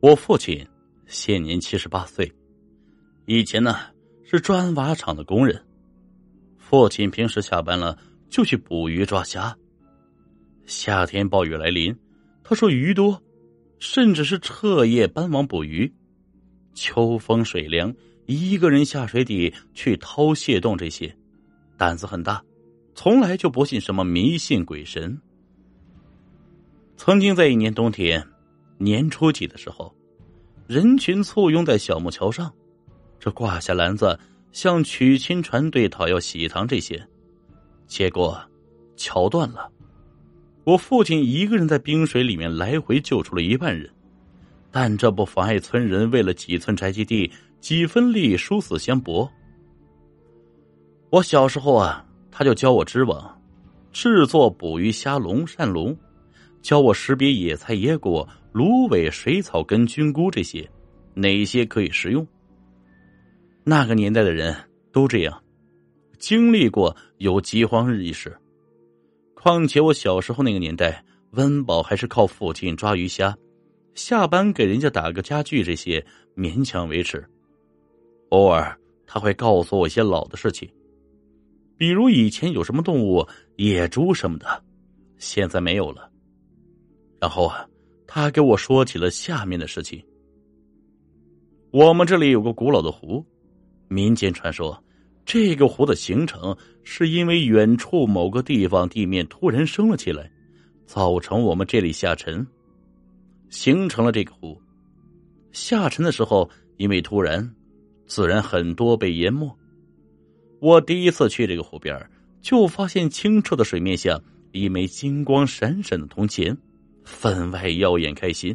我父亲现年七十八岁，以前呢是砖瓦厂的工人。父亲平时下班了就去捕鱼抓虾。夏天暴雨来临，他说鱼多，甚至是彻夜搬网捕鱼。秋风水凉，一个人下水底去掏蟹洞，这些胆子很大，从来就不信什么迷信鬼神。曾经在一年冬天。年初几的时候，人群簇拥在小木桥上，这挂下篮子向娶亲船队讨要喜糖这些，结果桥断了。我父亲一个人在冰水里面来回救出了一半人，但这不妨碍村人为了几寸宅基地、几分利益殊死相搏。我小时候啊，他就教我织网，制作捕鱼虾笼、扇笼，教我识别野菜、野果。芦苇、水草根、菌菇这些，哪些可以食用？那个年代的人都这样，经历过有饥荒日一时。况且我小时候那个年代，温饱还是靠父亲抓鱼虾，下班给人家打个家具这些勉强维持。偶尔他会告诉我一些老的事情，比如以前有什么动物，野猪什么的，现在没有了。然后啊。他给我说起了下面的事情。我们这里有个古老的湖，民间传说，这个湖的形成是因为远处某个地方地面突然升了起来，造成我们这里下沉，形成了这个湖。下沉的时候，因为突然，自然很多被淹没。我第一次去这个湖边，就发现清澈的水面下一枚金光闪闪的铜钱。分外耀眼，开心。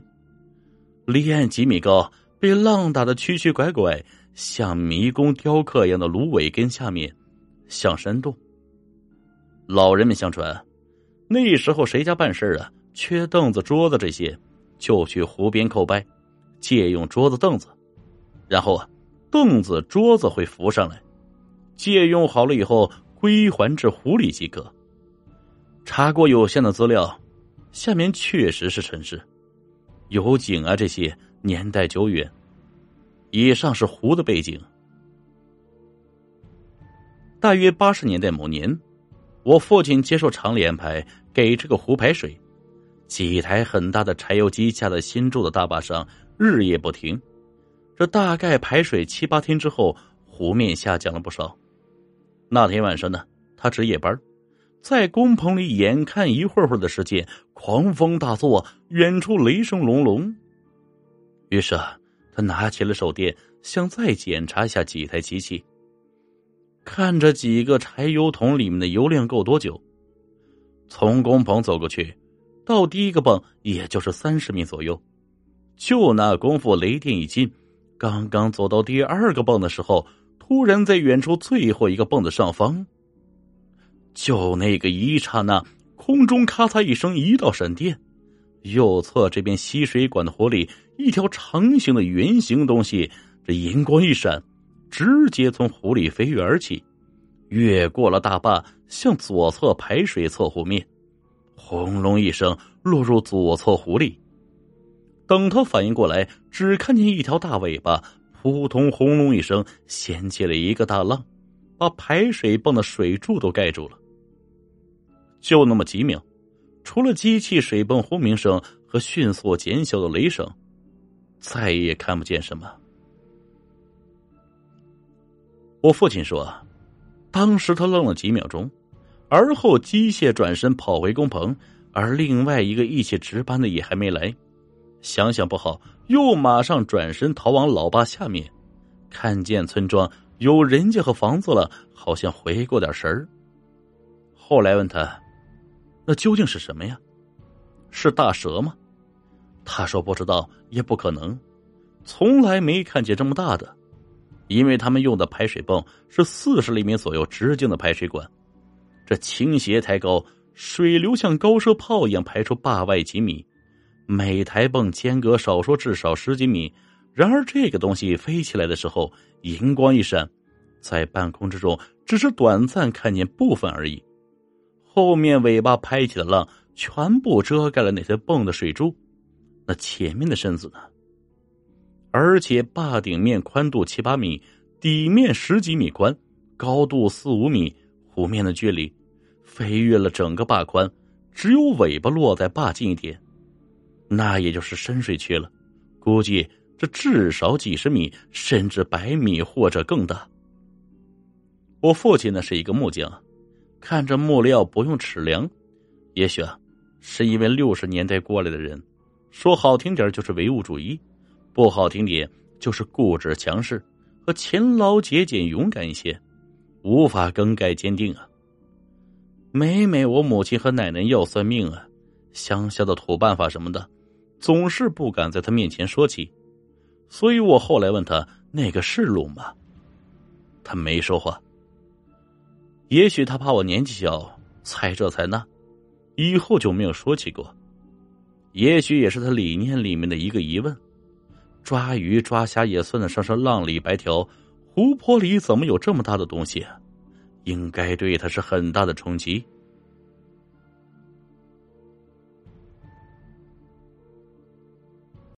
离岸几米高，被浪打的曲曲拐拐，像迷宫雕刻一样的芦苇根下面，像山洞。老人们相传，那时候谁家办事啊，缺凳子、桌子这些，就去湖边叩拜，借用桌子、凳子，然后啊，凳子、桌子会浮上来，借用好了以后归还至湖里即可。查过有限的资料。下面确实是城市，有井啊，这些年代久远。以上是湖的背景。大约八十年代某年，我父亲接受厂里安排给这个湖排水，几台很大的柴油机架在新筑的大坝上，日夜不停。这大概排水七八天之后，湖面下降了不少。那天晚上呢，他值夜班。在工棚里，眼看一会儿会儿的时间，狂风大作，远处雷声隆隆。于是他拿起了手电，想再检查一下几台机器，看着几个柴油桶里面的油量够多久。从工棚走过去，到第一个泵也就是三十米左右。就那功夫，雷电一惊，刚刚走到第二个泵的时候，突然在远处最后一个泵的上方。就那个一刹那，空中咔嚓一声，一道闪电，右侧这边吸水管的火里，一条长形的圆形东西，这银光一闪，直接从湖里飞跃而起，越过了大坝，向左侧排水侧湖面，轰隆一声落入左侧湖里。等他反应过来，只看见一条大尾巴，扑通轰隆一声掀起了一个大浪，把排水泵的水柱都盖住了。就那么几秒，除了机器水泵轰鸣声和迅速减小的雷声，再也看不见什么。我父亲说，当时他愣了几秒钟，而后机械转身跑回工棚，而另外一个一起值班的也还没来。想想不好，又马上转身逃往老坝下面，看见村庄有人家和房子了，好像回过点神儿。后来问他。那究竟是什么呀？是大蛇吗？他说不知道，也不可能，从来没看见这么大的。因为他们用的排水泵是四十厘米左右直径的排水管，这倾斜抬高，水流像高射炮一样排出坝外几米，每台泵间隔少说至少十几米。然而这个东西飞起来的时候，银光一闪，在半空之中只是短暂看见部分而已。后面尾巴拍起的浪，全部遮盖了那些泵的水珠。那前面的身子呢？而且坝顶面宽度七八米，底面十几米宽，高度四五米，湖面的距离飞越了整个坝宽，只有尾巴落在坝近一点，那也就是深水区了。估计这至少几十米，甚至百米或者更大。我父亲呢是一个木匠，看着木料不用尺量，也许啊，是因为六十年代过来的人，说好听点就是唯物主义。不好听点，就是固执强势和勤劳节俭勇敢一些，无法更改坚定啊。每每我母亲和奶奶要算命啊，乡下的土办法什么的，总是不敢在他面前说起。所以我后来问他那个是路吗？他没说话。也许他怕我年纪小，猜这猜那，以后就没有说起过。也许也是他理念里面的一个疑问。抓鱼抓虾也算得上是浪里白条，湖泊里怎么有这么大的东西？应该对他是很大的冲击。